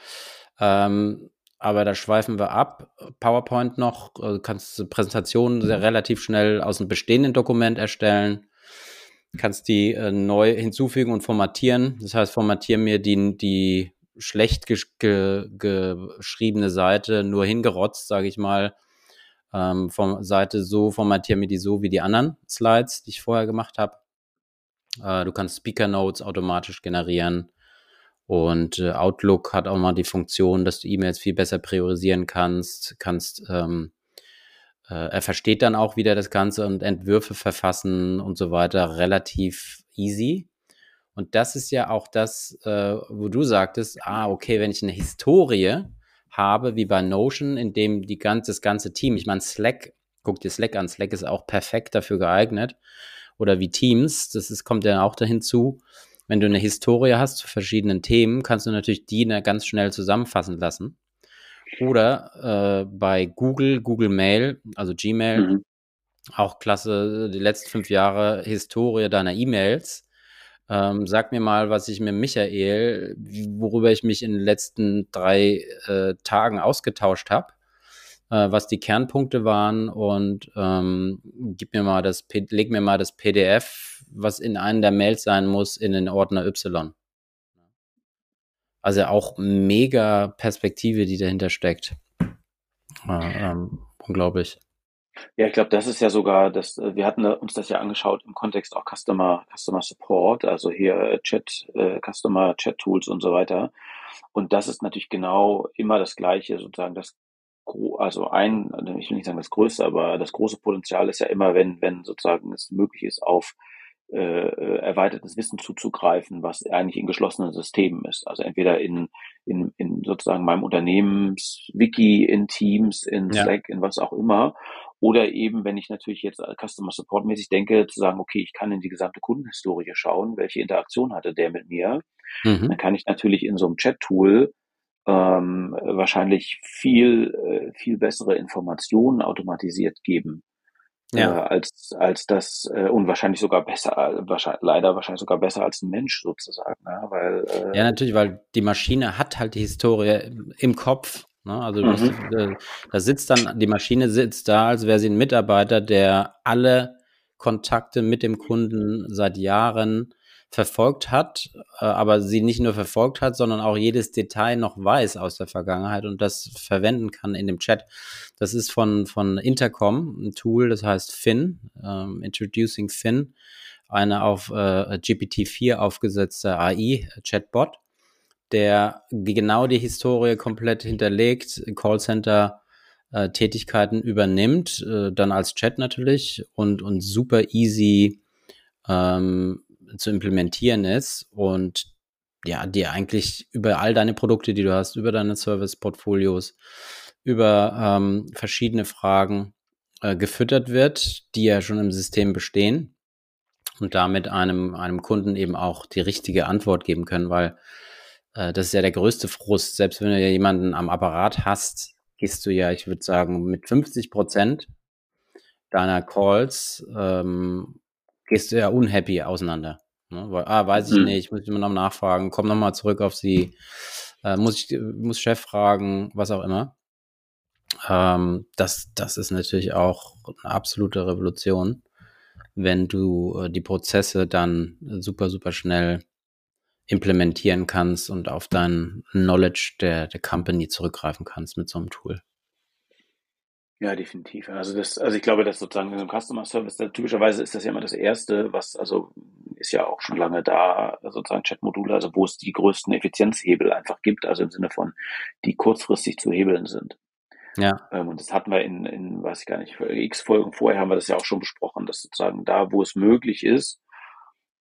Ähm, aber da schweifen wir ab. PowerPoint noch, äh, kannst du Präsentationen sehr relativ schnell aus einem bestehenden Dokument erstellen, kannst die äh, neu hinzufügen und formatieren. Das heißt, formatieren mir die, die schlecht ge ge geschriebene Seite nur hingerotzt, sage ich mal, ähm, vom Seite so, formatieren mir die so wie die anderen Slides, die ich vorher gemacht habe. Äh, du kannst Speaker Notes automatisch generieren und äh, Outlook hat auch mal die Funktion, dass du E-Mails viel besser priorisieren kannst, kannst, ähm, äh, er versteht dann auch wieder das Ganze und Entwürfe verfassen und so weiter relativ easy. Und das ist ja auch das, äh, wo du sagtest, ah, okay, wenn ich eine Historie habe, wie bei Notion, in dem die ganze, das ganze Team, ich meine, Slack, guck dir Slack an, Slack ist auch perfekt dafür geeignet. Oder wie Teams, das ist, kommt ja auch dahin zu wenn du eine Historie hast zu verschiedenen Themen, kannst du natürlich die ganz schnell zusammenfassen lassen. Oder äh, bei Google, Google Mail, also Gmail, mhm. auch klasse, die letzten fünf Jahre Historie deiner E-Mails. Ähm, sag mir mal, was ich mit Michael, worüber ich mich in den letzten drei äh, Tagen ausgetauscht habe, äh, was die Kernpunkte waren und ähm, gib mir mal das, leg mir mal das PDF was in einem der Mails sein muss, in den Ordner Y. Also auch mega Perspektive, die dahinter steckt. Äh, ähm, unglaublich. Ja, ich glaube, das ist ja sogar, das, äh, wir hatten uns das ja angeschaut im Kontext auch Customer, Customer Support, also hier äh, Chat, äh, Customer Chat Tools und so weiter. Und das ist natürlich genau immer das Gleiche, sozusagen das also ein, ich will nicht sagen das größte, aber das große Potenzial ist ja immer, wenn, wenn sozusagen es möglich ist, auf äh, erweitertes Wissen zuzugreifen, was eigentlich in geschlossenen Systemen ist. Also entweder in, in, in sozusagen meinem Unternehmens-Wiki, in Teams, in Slack, ja. in was auch immer. Oder eben, wenn ich natürlich jetzt Customer Support mäßig denke, zu sagen, okay, ich kann in die gesamte Kundenhistorie schauen, welche Interaktion hatte der mit mir. Mhm. Dann kann ich natürlich in so einem Chat-Tool ähm, wahrscheinlich viel, äh, viel bessere Informationen automatisiert geben ja. äh, als, als das äh, und wahrscheinlich sogar besser, wahrscheinlich, leider wahrscheinlich sogar besser als ein Mensch sozusagen. Ja, weil, äh, ja, natürlich, weil die Maschine hat halt die Historie im Kopf. Ne? Also mhm. äh, da sitzt dann, die Maschine sitzt da, als wäre sie ein Mitarbeiter, der alle Kontakte mit dem Kunden seit Jahren verfolgt hat, äh, aber sie nicht nur verfolgt hat, sondern auch jedes Detail noch weiß aus der Vergangenheit und das verwenden kann in dem Chat. Das ist von, von Intercom, ein Tool, das heißt Fin, ähm, Introducing Fin, eine auf äh, GPT-4 aufgesetzte AI-Chatbot, der genau die Historie komplett hinterlegt, Callcenter äh, Tätigkeiten übernimmt, äh, dann als Chat natürlich und, und super easy ähm, zu implementieren ist und ja, dir eigentlich über all deine Produkte, die du hast, über deine Service-Portfolios, über ähm, verschiedene Fragen äh, gefüttert wird, die ja schon im System bestehen und damit einem, einem Kunden eben auch die richtige Antwort geben können, weil äh, das ist ja der größte Frust. Selbst wenn du ja jemanden am Apparat hast, gehst du ja, ich würde sagen, mit 50 Prozent deiner Calls ähm, gehst du ja unhappy auseinander. Ne? Weil, ah, weiß ich mhm. nicht, muss ich immer noch nachfragen, komm nochmal zurück auf sie, äh, muss ich, muss Chef fragen, was auch immer. Ähm, das, das ist natürlich auch eine absolute Revolution, wenn du äh, die Prozesse dann super, super schnell implementieren kannst und auf dein Knowledge der, der Company zurückgreifen kannst mit so einem Tool. Ja, definitiv. Also das, also ich glaube, dass sozusagen in einem Customer Service, da, typischerweise ist das ja immer das erste, was, also ist ja auch schon lange da, sozusagen Chatmodule, also wo es die größten Effizienzhebel einfach gibt, also im Sinne von, die kurzfristig zu hebeln sind. Ja. Ähm, und das hatten wir in, in, weiß ich gar nicht, x Folgen vorher haben wir das ja auch schon besprochen, dass sozusagen da, wo es möglich ist,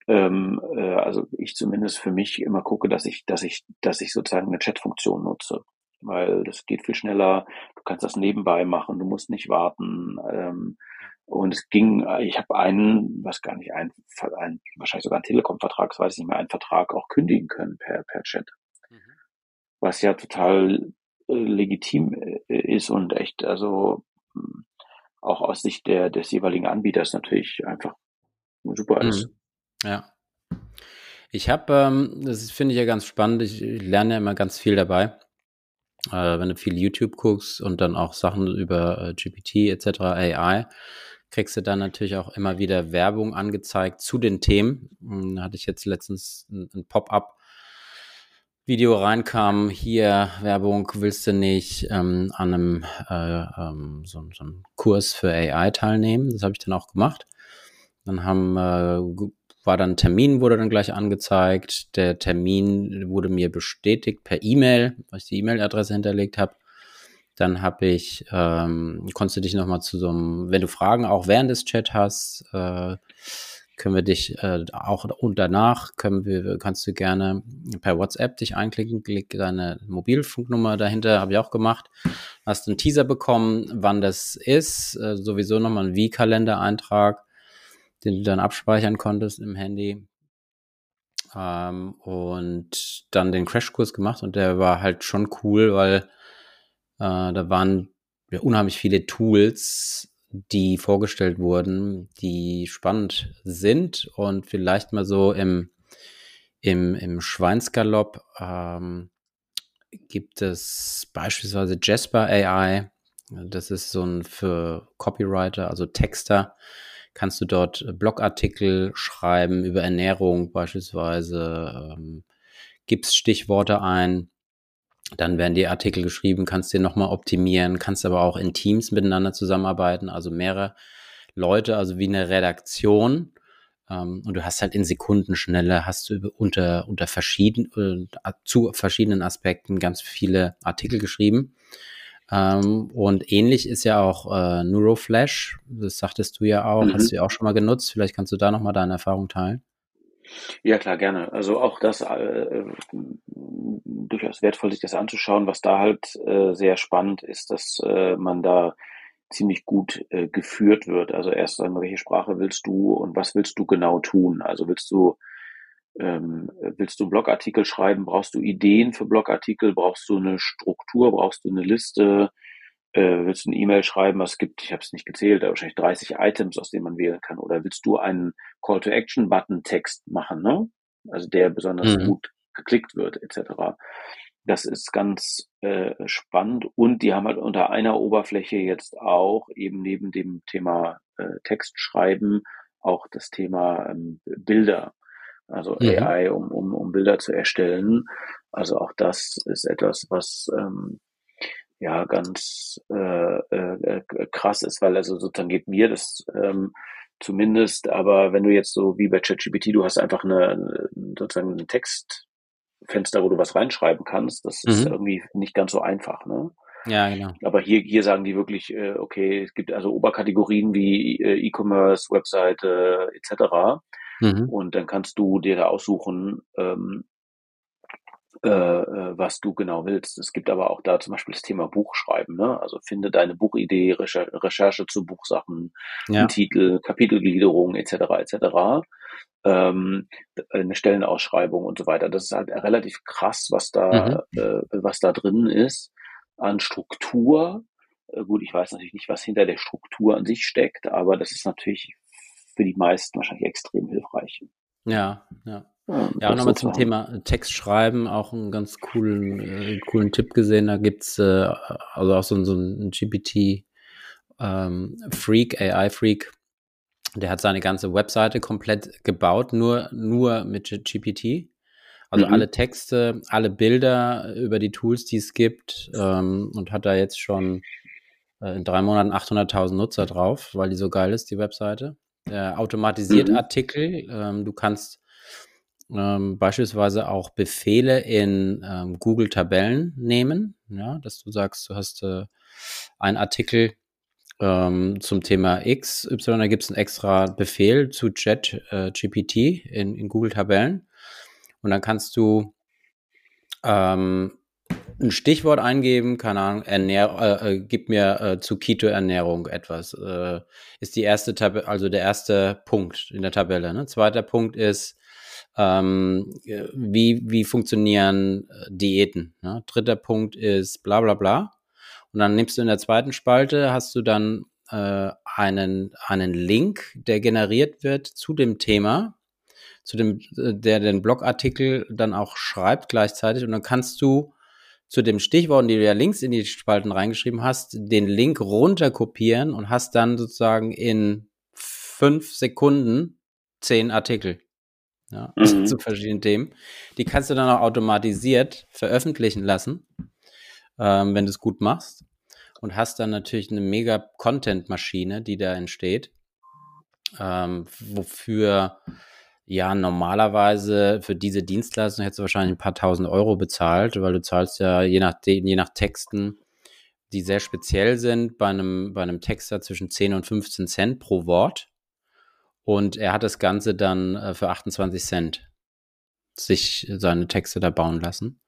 ähm, äh, also ich zumindest für mich immer gucke, dass ich, dass ich, dass ich sozusagen eine Chatfunktion nutze weil das geht viel schneller. Du kannst das nebenbei machen, du musst nicht warten. Ähm, und es ging, ich habe einen, was gar nicht, ein, ein wahrscheinlich sogar ein Telekom-Vertrag, weiß ich nicht mehr, einen Vertrag auch kündigen können per, per Chat. Mhm. Was ja total äh, legitim äh, ist und echt, also hm, auch aus Sicht der, des jeweiligen Anbieters natürlich einfach super mhm. Ja. Ich habe, ähm, das finde ich ja ganz spannend, ich lerne ja immer ganz viel dabei äh, wenn du viel YouTube guckst und dann auch Sachen über äh, GPT etc., AI, kriegst du dann natürlich auch immer wieder Werbung angezeigt zu den Themen. Hm, da hatte ich jetzt letztens ein, ein Pop-up. Video reinkam, hier Werbung willst du nicht ähm, an einem äh, ähm, so, so einem Kurs für AI teilnehmen. Das habe ich dann auch gemacht. Dann haben äh, war dann Termin, wurde dann gleich angezeigt. Der Termin wurde mir bestätigt per E-Mail, weil ich die E-Mail-Adresse hinterlegt habe. Dann habe ich, ähm, konntest du dich nochmal zu so einem, wenn du Fragen auch während des Chat hast, äh, können wir dich äh, auch und danach können wir, kannst du gerne per WhatsApp dich einklicken, klick deine Mobilfunknummer dahinter, habe ich auch gemacht. Hast einen Teaser bekommen, wann das ist, äh, sowieso nochmal einen Wie-Kalendereintrag den du dann abspeichern konntest im Handy. Ähm, und dann den Crashkurs gemacht und der war halt schon cool, weil äh, da waren ja, unheimlich viele Tools, die vorgestellt wurden, die spannend sind und vielleicht mal so im, im, im Schweinsgalopp ähm, gibt es beispielsweise Jasper AI. Das ist so ein für Copywriter, also Texter, kannst du dort äh, Blogartikel schreiben über Ernährung beispielsweise, ähm, gibst Stichworte ein, dann werden die Artikel geschrieben, kannst den nochmal optimieren, kannst aber auch in Teams miteinander zusammenarbeiten, also mehrere Leute, also wie eine Redaktion. Ähm, und du hast halt in Sekundenschnelle, hast du unter, unter verschieden, äh, zu verschiedenen Aspekten ganz viele Artikel geschrieben. Ähm, und ähnlich ist ja auch äh, Neuroflash. Das sagtest du ja auch, mhm. hast du ja auch schon mal genutzt. Vielleicht kannst du da nochmal deine Erfahrung teilen. Ja, klar, gerne. Also auch das äh, durchaus wertvoll, sich das anzuschauen. Was da halt äh, sehr spannend ist, dass äh, man da ziemlich gut äh, geführt wird. Also erst sagen, welche Sprache willst du und was willst du genau tun? Also willst du ähm, willst du Blogartikel schreiben? Brauchst du Ideen für Blogartikel? Brauchst du eine Struktur? Brauchst du eine Liste? Äh, willst du eine E-Mail schreiben? Es gibt, ich habe es nicht gezählt, wahrscheinlich 30 Items, aus denen man wählen kann. Oder willst du einen Call-to-Action-Button-Text machen, ne? Also der besonders mhm. gut geklickt wird, etc. Das ist ganz äh, spannend und die haben halt unter einer Oberfläche jetzt auch eben neben dem Thema äh, Textschreiben auch das Thema ähm, Bilder also mhm. AI, um, um, um Bilder zu erstellen. Also auch das ist etwas, was ähm, ja ganz äh, äh, krass ist, weil also sozusagen geht mir das ähm, zumindest, aber wenn du jetzt so wie bei ChatGPT, du hast einfach eine sozusagen ein Textfenster, wo du was reinschreiben kannst, das mhm. ist irgendwie nicht ganz so einfach, ne? Ja, genau. Aber hier, hier sagen die wirklich, äh, okay, es gibt also Oberkategorien wie äh, E-Commerce, Webseite etc. Mhm. Und dann kannst du dir da aussuchen, ähm, äh, äh, was du genau willst. Es gibt aber auch da zum Beispiel das Thema Buchschreiben. Ne? Also finde deine Buchidee, Recher Recherche zu Buchsachen, ja. Titel, Kapitelgliederung etc. etc. Ähm, eine Stellenausschreibung und so weiter. Das ist halt relativ krass, was da, mhm. äh, was da drin ist an Struktur. Äh, gut, ich weiß natürlich nicht, was hinter der Struktur an sich steckt, aber das ist natürlich für die meisten wahrscheinlich extrem hilfreich. Ja, ja. Ja, ja nochmal zum Thema Text schreiben, auch einen ganz coolen, äh, coolen Tipp gesehen. Da gibt es äh, also auch so, so ein GPT ähm, Freak, AI-Freak, der hat seine ganze Webseite komplett gebaut, nur, nur mit GPT. Also mhm. alle Texte, alle Bilder über die Tools, die es gibt ähm, und hat da jetzt schon äh, in drei Monaten 800.000 Nutzer drauf, weil die so geil ist, die Webseite äh, automatisiert mhm. Artikel. Ähm, du kannst ähm, beispielsweise auch Befehle in ähm, Google Tabellen nehmen, ja, dass du sagst, du hast äh, einen Artikel ähm, zum Thema X, Y, da gibt es einen extra Befehl zu Chat äh, GPT in, in Google Tabellen und dann kannst du ähm, ein Stichwort eingeben, keine Ahnung, Ernähr äh, äh, gib mir äh, zu Keto-Ernährung etwas. Äh, ist die erste Tabelle, also der erste Punkt in der Tabelle. Ne? Zweiter Punkt ist, ähm, wie, wie funktionieren äh, Diäten. Ne? Dritter Punkt ist bla bla bla. Und dann nimmst du in der zweiten Spalte, hast du dann äh, einen, einen Link, der generiert wird zu dem Thema, zu dem, äh, der den Blogartikel dann auch schreibt gleichzeitig. Und dann kannst du zu dem Stichwort, die du ja links in die Spalten reingeschrieben hast, den Link runterkopieren und hast dann sozusagen in fünf Sekunden zehn Artikel. Ja, mhm. zu verschiedenen Themen. Die kannst du dann auch automatisiert veröffentlichen lassen, ähm, wenn du es gut machst. Und hast dann natürlich eine mega Content-Maschine, die da entsteht, ähm, wofür ja, normalerweise für diese Dienstleistung hättest du wahrscheinlich ein paar tausend Euro bezahlt, weil du zahlst ja je nach, je nach Texten, die sehr speziell sind, bei einem, bei einem Texter zwischen 10 und 15 Cent pro Wort. Und er hat das Ganze dann äh, für 28 Cent sich seine Texte da bauen lassen.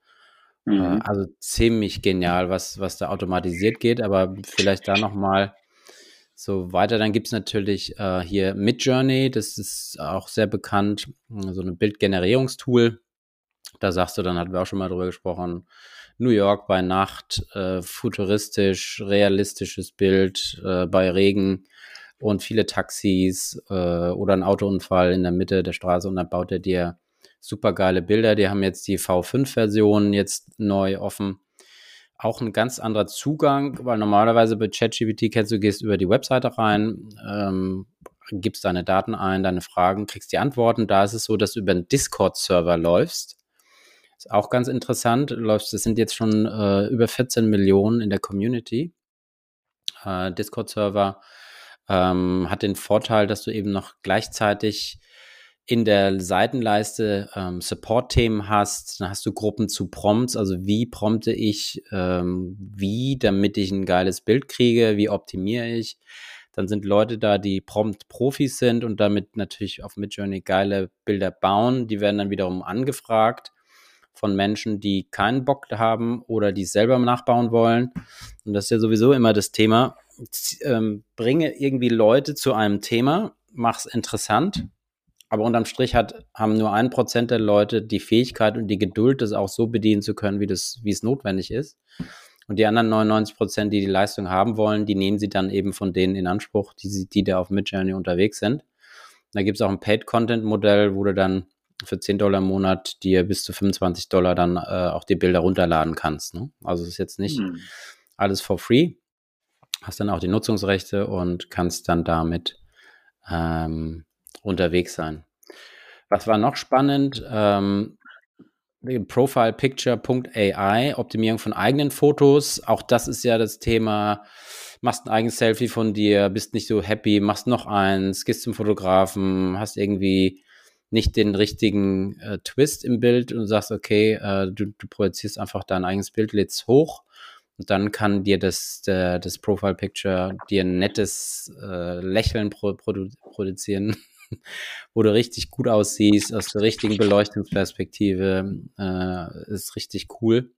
Äh, mhm. also ziemlich genial, was, was da automatisiert geht, aber vielleicht da nochmal so weiter, dann gibt es natürlich äh, hier Midjourney, das ist auch sehr bekannt, so ein Bildgenerierungstool. Da sagst du, dann hatten wir auch schon mal drüber gesprochen, New York bei Nacht, äh, futuristisch, realistisches Bild äh, bei Regen und viele Taxis äh, oder ein Autounfall in der Mitte der Straße und dann baut er dir super geile Bilder. Die haben jetzt die V5-Version jetzt neu offen auch ein ganz anderer Zugang, weil normalerweise bei ChatGPT kennst du, gehst über die Webseite rein, ähm, gibst deine Daten ein, deine Fragen, kriegst die Antworten. Da ist es so, dass du über einen Discord-Server läufst. Ist auch ganz interessant. Läufst, das sind jetzt schon äh, über 14 Millionen in der Community. Äh, Discord-Server ähm, hat den Vorteil, dass du eben noch gleichzeitig in der Seitenleiste ähm, Support-Themen hast, dann hast du Gruppen zu Prompts, also wie prompte ich ähm, wie, damit ich ein geiles Bild kriege, wie optimiere ich. Dann sind Leute da, die Prompt-Profis sind und damit natürlich auf Midjourney geile Bilder bauen. Die werden dann wiederum angefragt von Menschen, die keinen Bock haben oder die selber nachbauen wollen. Und das ist ja sowieso immer das Thema. Ähm, bringe irgendwie Leute zu einem Thema, mach's interessant aber unterm Strich hat, haben nur ein Prozent der Leute die Fähigkeit und die Geduld, das auch so bedienen zu können, wie, das, wie es notwendig ist. Und die anderen 99 Prozent, die die Leistung haben wollen, die nehmen sie dann eben von denen in Anspruch, die, die da auf Midjourney unterwegs sind. Da gibt es auch ein Paid-Content-Modell, wo du dann für 10 Dollar im Monat dir bis zu 25 Dollar dann äh, auch die Bilder runterladen kannst. Ne? Also es ist jetzt nicht mhm. alles for free. Hast dann auch die Nutzungsrechte und kannst dann damit ähm, unterwegs sein. Was war noch spannend? Ähm, Profilepicture.ai, Optimierung von eigenen Fotos. Auch das ist ja das Thema. Machst ein eigenes Selfie von dir, bist nicht so happy, machst noch eins, gehst zum Fotografen, hast irgendwie nicht den richtigen äh, Twist im Bild und sagst, okay, äh, du, du, projizierst einfach dein eigenes Bild, lädst hoch und dann kann dir das, der, das Profile Picture dir ein nettes äh, Lächeln pro, produ produzieren wo du richtig gut aussiehst, aus der richtigen Beleuchtungsperspektive. Äh, ist richtig cool.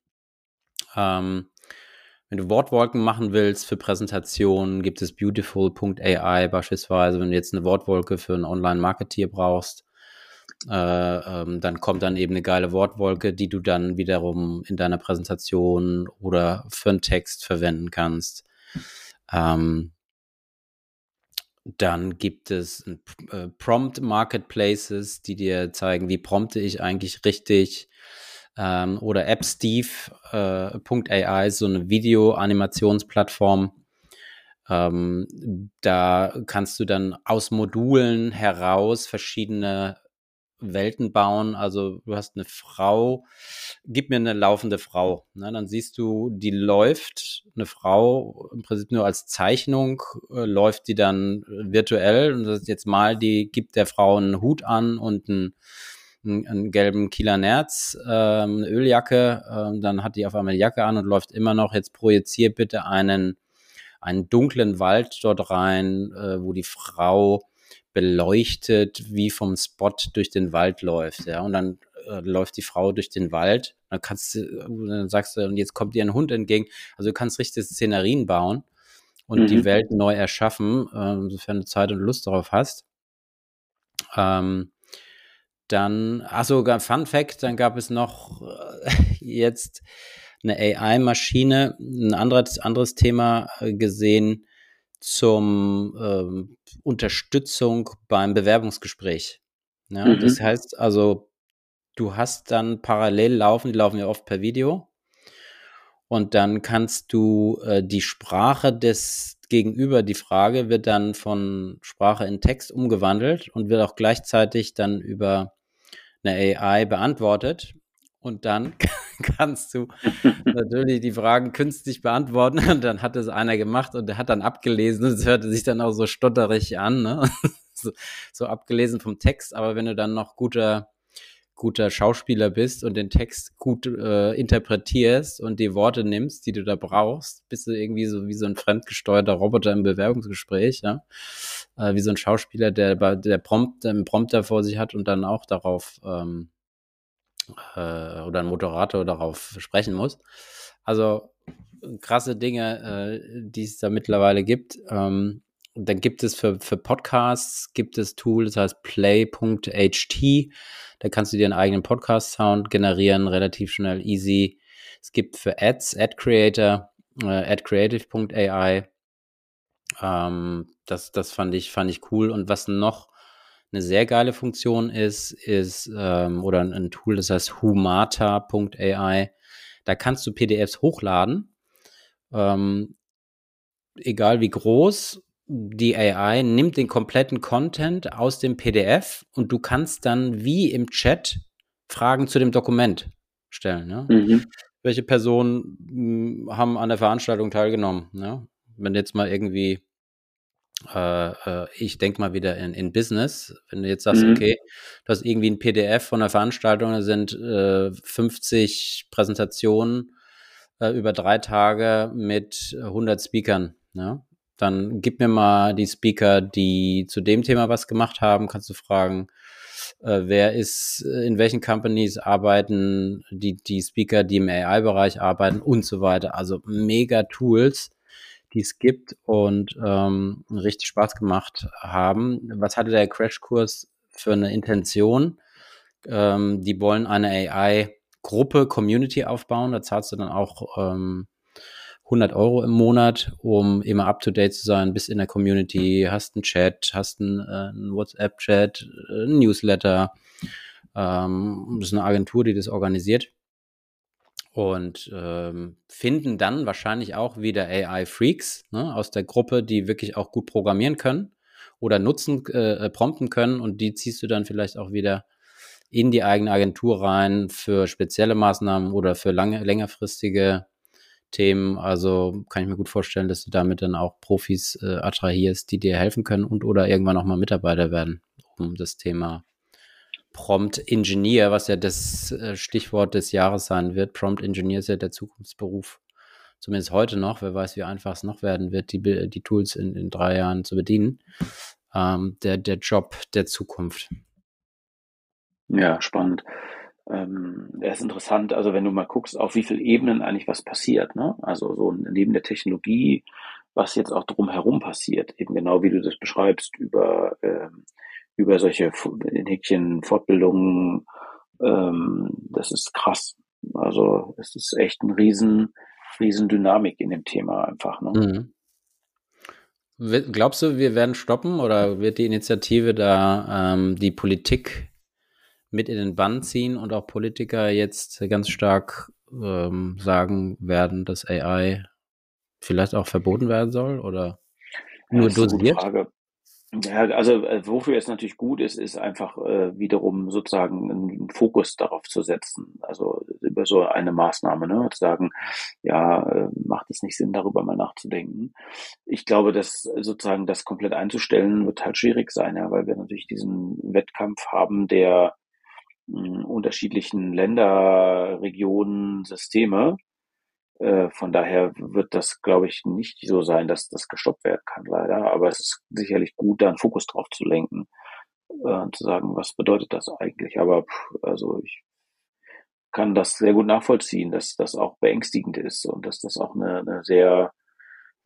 Ähm, wenn du Wortwolken machen willst für Präsentationen, gibt es beautiful.ai beispielsweise. Wenn du jetzt eine Wortwolke für einen Online-Marketeer brauchst, äh, ähm, dann kommt dann eben eine geile Wortwolke, die du dann wiederum in deiner Präsentation oder für einen Text verwenden kannst. Ähm, dann gibt es äh, Prompt Marketplaces, die dir zeigen, wie prompte ich eigentlich richtig. Ähm, oder appsteve.ai, äh, so eine Video-Animationsplattform. Ähm, da kannst du dann aus Modulen heraus verschiedene Welten bauen. Also du hast eine Frau, gib mir eine laufende Frau. Ne? Dann siehst du, die läuft, eine Frau im Prinzip nur als Zeichnung, äh, läuft die dann virtuell und das ist jetzt mal, die gibt der Frau einen Hut an und einen, einen, einen gelben Kieler Nerz, äh, eine Öljacke, äh, dann hat die auf einmal die Jacke an und läuft immer noch, jetzt projizier bitte einen, einen dunklen Wald dort rein, äh, wo die Frau beleuchtet, wie vom Spot durch den Wald läuft, ja, und dann äh, läuft die Frau durch den Wald, dann kannst du, dann sagst du, und jetzt kommt dir ein Hund entgegen, also du kannst richtig Szenerien bauen und mhm. die Welt neu erschaffen, äh, sofern du Zeit und Lust darauf hast. Ähm, dann, achso, Fun Fact, dann gab es noch äh, jetzt eine AI-Maschine, ein anderes, anderes Thema äh, gesehen, zum ähm, Unterstützung beim Bewerbungsgespräch. Ja, mhm. Das heißt also, du hast dann parallel laufen, die laufen ja oft per Video. Und dann kannst du äh, die Sprache des Gegenüber, die Frage wird dann von Sprache in Text umgewandelt und wird auch gleichzeitig dann über eine AI beantwortet. Und dann kannst du natürlich die Fragen künstlich beantworten. Und dann hat es einer gemacht und der hat dann abgelesen. Es hörte sich dann auch so stotterig an, ne? so, so, abgelesen vom Text. Aber wenn du dann noch guter, guter Schauspieler bist und den Text gut äh, interpretierst und die Worte nimmst, die du da brauchst, bist du irgendwie so wie so ein fremdgesteuerter Roboter im Bewerbungsgespräch, ja? Äh, wie so ein Schauspieler, der, der Prompt, einen Prompter vor sich hat und dann auch darauf ähm, äh, oder ein Moderator darauf sprechen muss. Also krasse Dinge, äh, die es da mittlerweile gibt. Ähm, dann gibt es für, für Podcasts gibt es Tool, das heißt play.ht. Da kannst du dir einen eigenen Podcast-Sound generieren, relativ schnell, easy. Es gibt für Ads, Ad Creator, äh, adcreative.ai. Ähm, das, das fand ich, fand ich cool. Und was noch eine sehr geile Funktion ist, ist ähm, oder ein, ein, Tool, das heißt humata.ai. Da kannst du PDFs hochladen, ähm, egal wie groß. Die AI nimmt den kompletten Content aus dem PDF und du kannst dann wie im Chat Fragen zu dem Dokument stellen. Ne? Mhm. Welche Personen hm, haben an der Veranstaltung teilgenommen? Ne? Wenn jetzt mal irgendwie äh, äh, ich denke mal wieder in, in Business. Wenn du jetzt sagst, mhm. okay, du hast irgendwie ein PDF von einer Veranstaltung, da sind äh, 50 Präsentationen äh, über drei Tage mit 100 Speakern. Ja? Dann gib mir mal die Speaker, die zu dem Thema was gemacht haben, kannst du fragen, äh, wer ist, in welchen Companies arbeiten die, die Speaker, die im AI-Bereich arbeiten und so weiter. Also mega Tools, die es gibt und ähm, richtig Spaß gemacht haben. Was hatte der Crashkurs für eine Intention? Ähm, die wollen eine AI-Gruppe, Community aufbauen. Da zahlst du dann auch ähm, 100 Euro im Monat, um immer up to date zu sein, bis in der Community, hast einen Chat, hast einen, äh, WhatsApp-Chat, äh, ein Newsletter. Ähm, das ist eine Agentur, die das organisiert und ähm, finden dann wahrscheinlich auch wieder AI-Freaks ne, aus der Gruppe, die wirklich auch gut programmieren können oder nutzen, äh, prompten können und die ziehst du dann vielleicht auch wieder in die eigene Agentur rein für spezielle Maßnahmen oder für lange, längerfristige Themen. Also kann ich mir gut vorstellen, dass du damit dann auch Profis äh, attrahierst, die dir helfen können und oder irgendwann auch mal Mitarbeiter werden, um das Thema Prompt Engineer, was ja das äh, Stichwort des Jahres sein wird. Prompt Engineer ist ja der Zukunftsberuf. Zumindest heute noch. Wer weiß, wie einfach es noch werden wird, die, die Tools in, in drei Jahren zu bedienen. Ähm, der, der Job der Zukunft. Ja, spannend. Ähm, er ist interessant, also wenn du mal guckst, auf wie vielen Ebenen eigentlich was passiert, ne? Also so neben der Technologie, was jetzt auch drumherum passiert, eben genau wie du das beschreibst, über ähm, über solche Häkchen Fortbildungen. Ähm, das ist krass. Also es ist echt ein riesen, riesen Dynamik in dem Thema einfach. Ne? Mhm. Glaubst du, wir werden stoppen oder wird die Initiative da ähm, die Politik mit in den Bann ziehen und auch Politiker jetzt ganz stark ähm, sagen werden, dass AI vielleicht auch verboten werden soll oder nur ja, dosiert? Frage. Ja, also äh, wofür es natürlich gut ist, ist einfach äh, wiederum sozusagen einen Fokus darauf zu setzen. Also über so eine Maßnahme, ne, zu sagen, ja, äh, macht es nicht Sinn, darüber mal nachzudenken. Ich glaube, dass sozusagen das komplett einzustellen wird halt schwierig sein, ja, weil wir natürlich diesen Wettkampf haben der mh, hm, unterschiedlichen Länder, Regionen, Systeme äh, von daher wird das, glaube ich, nicht so sein, dass das gestoppt werden kann, leider. Aber es ist sicherlich gut, da einen Fokus drauf zu lenken äh, zu sagen, was bedeutet das eigentlich. Aber pff, also ich kann das sehr gut nachvollziehen, dass das auch beängstigend ist und dass das auch eine, eine sehr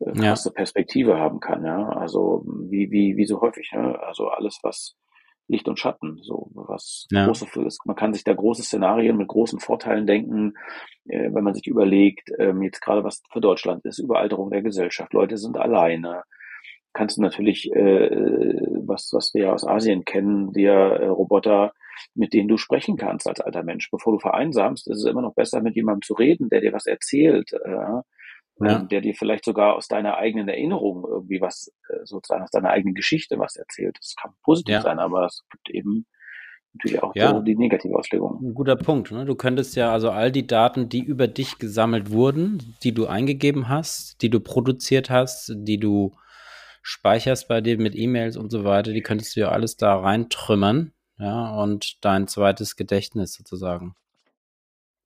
äh, krasse ja. Perspektive haben kann. Ja, also wie wie wie so häufig. Ne? Also alles was Licht und Schatten, so was ja. große ist. Man kann sich da große Szenarien mit großen Vorteilen denken, äh, wenn man sich überlegt, ähm, jetzt gerade was für Deutschland ist, Überalterung der Gesellschaft, Leute sind alleine. Kannst du natürlich, äh, was, was wir ja aus Asien kennen, dir äh, Roboter, mit denen du sprechen kannst als alter Mensch. Bevor du vereinsamst, ist es immer noch besser, mit jemandem zu reden, der dir was erzählt. Äh, ja. der dir vielleicht sogar aus deiner eigenen Erinnerung irgendwie was, äh, sozusagen aus deiner eigenen Geschichte was erzählt. Das kann positiv ja. sein, aber es gibt eben natürlich auch ja. so die negative Auslegung. Ein guter Punkt. Ne? Du könntest ja also all die Daten, die über dich gesammelt wurden, die du eingegeben hast, die du produziert hast, die du speicherst bei dir mit E-Mails und so weiter, die könntest du ja alles da reintrümmern, ja, und dein zweites Gedächtnis sozusagen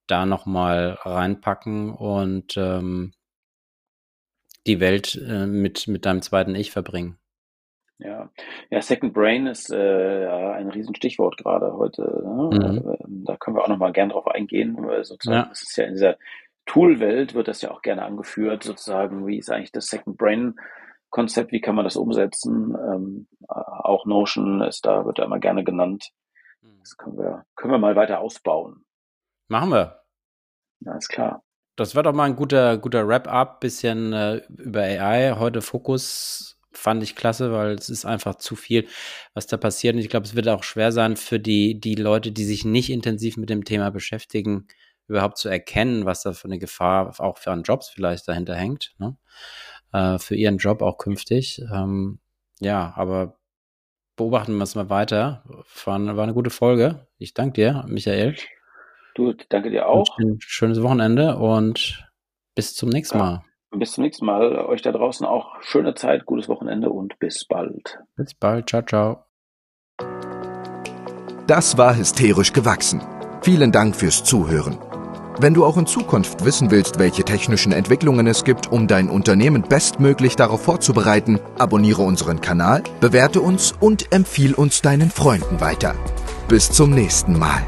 da nochmal reinpacken und ähm, die Welt äh, mit, mit deinem zweiten Ich verbringen. Ja, ja Second Brain ist äh, ein Riesenstichwort gerade heute. Ne? Mhm. Äh, da können wir auch nochmal gern drauf eingehen, weil sozusagen, ja. das ist ja in dieser Tool-Welt wird das ja auch gerne angeführt, sozusagen, wie ist eigentlich das Second Brain Konzept, wie kann man das umsetzen? Ähm, auch Notion ist da, wird da immer gerne genannt. Mhm. Das können wir, können wir mal weiter ausbauen. Machen wir. Alles klar. Das war doch mal ein guter, guter Wrap-up, bisschen äh, über AI. Heute Fokus fand ich klasse, weil es ist einfach zu viel, was da passiert. Und ich glaube, es wird auch schwer sein für die, die Leute, die sich nicht intensiv mit dem Thema beschäftigen, überhaupt zu erkennen, was da für eine Gefahr auch für einen Jobs vielleicht dahinter hängt. Ne? Äh, für ihren Job auch künftig. Ähm, ja, aber beobachten wir es mal weiter. War, war eine gute Folge. Ich danke dir, Michael. Du, danke dir auch. Ein schönes Wochenende und bis zum nächsten Mal. Bis zum nächsten Mal. Euch da draußen auch schöne Zeit, gutes Wochenende und bis bald. Bis bald. Ciao, ciao. Das war hysterisch gewachsen. Vielen Dank fürs Zuhören. Wenn du auch in Zukunft wissen willst, welche technischen Entwicklungen es gibt, um dein Unternehmen bestmöglich darauf vorzubereiten, abonniere unseren Kanal, bewerte uns und empfiehl uns deinen Freunden weiter. Bis zum nächsten Mal.